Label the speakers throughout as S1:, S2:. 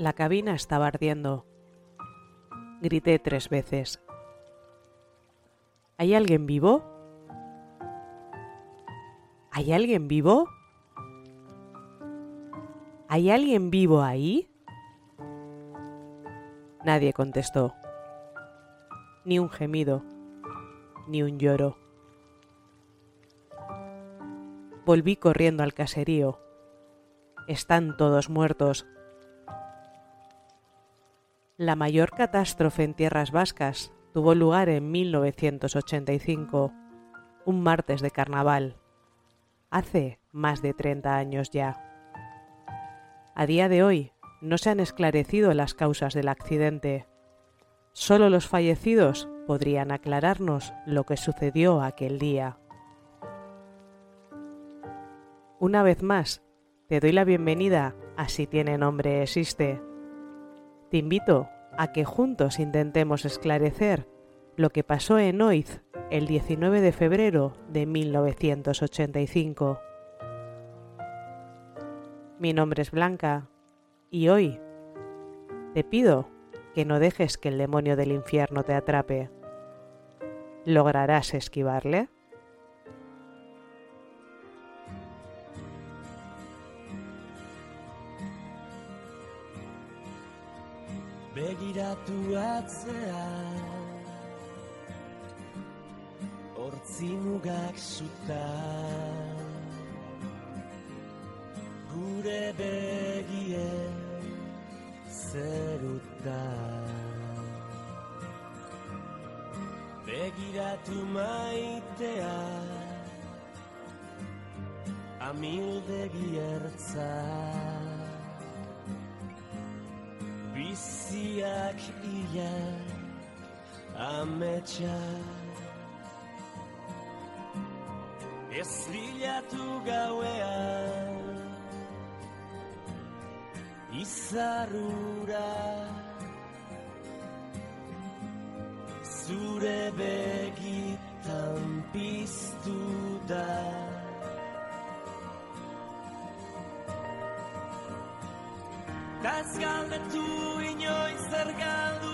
S1: La cabina estaba ardiendo. Grité tres veces. ¿Hay alguien vivo? ¿Hay alguien vivo? ¿Hay alguien vivo ahí? Nadie contestó. Ni un gemido, ni un lloro. Volví corriendo al caserío. Están todos muertos. La mayor catástrofe en tierras vascas tuvo lugar en 1985, un martes de carnaval, hace más de 30 años ya. A día de hoy no se han esclarecido las causas del accidente. Solo los fallecidos podrían aclararnos lo que sucedió aquel día. Una vez más, te doy la bienvenida a Si tiene nombre existe te invito a que juntos intentemos esclarecer lo que pasó en Oiz el 19 de febrero de 1985. Mi nombre es Blanca y hoy te pido que no dejes que el demonio del infierno te atrape. ¿Lograrás esquivarle?
S2: begiratu atzea. Hortzi mugak zuta Gure begien zeruta Begiratu maitea Amildegi ertzak. Biziak ia ametsa. Ez bilatu gauean Izarrura. Zure begitan piztu da Ez galdetu inoiz zer galdu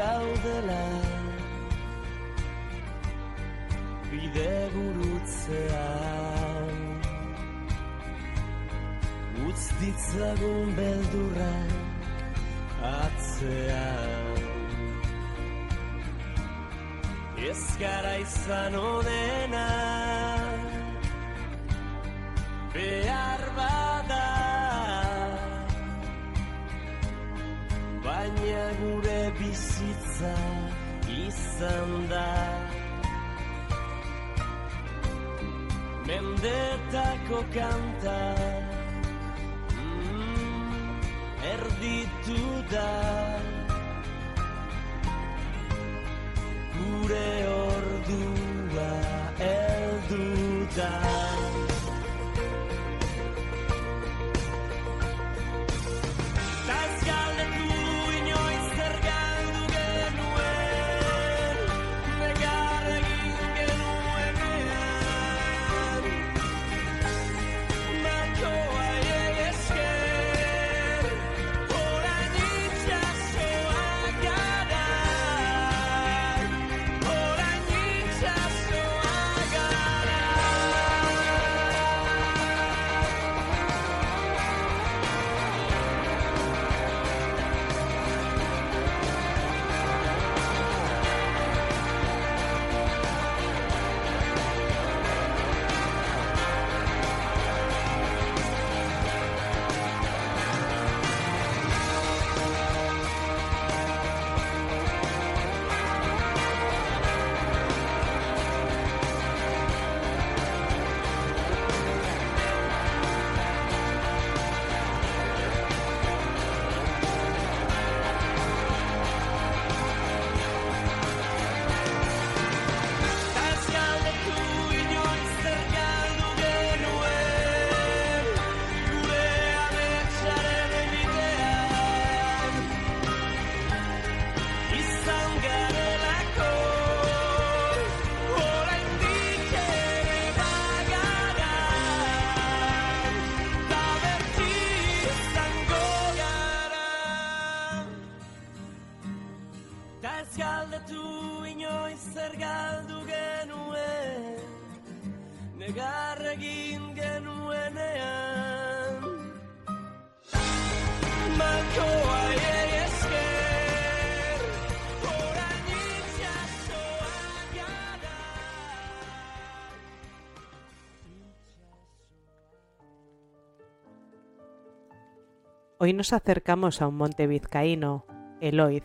S2: gaudela Bide gurutzean Utz ditzagun beldurra atzean. Ez gara izan onena. Behar bada bizitza izan da. Mendetako kanta. Mm, erditu da
S1: Hoy nos acercamos a un monte vizcaíno, Eloiz,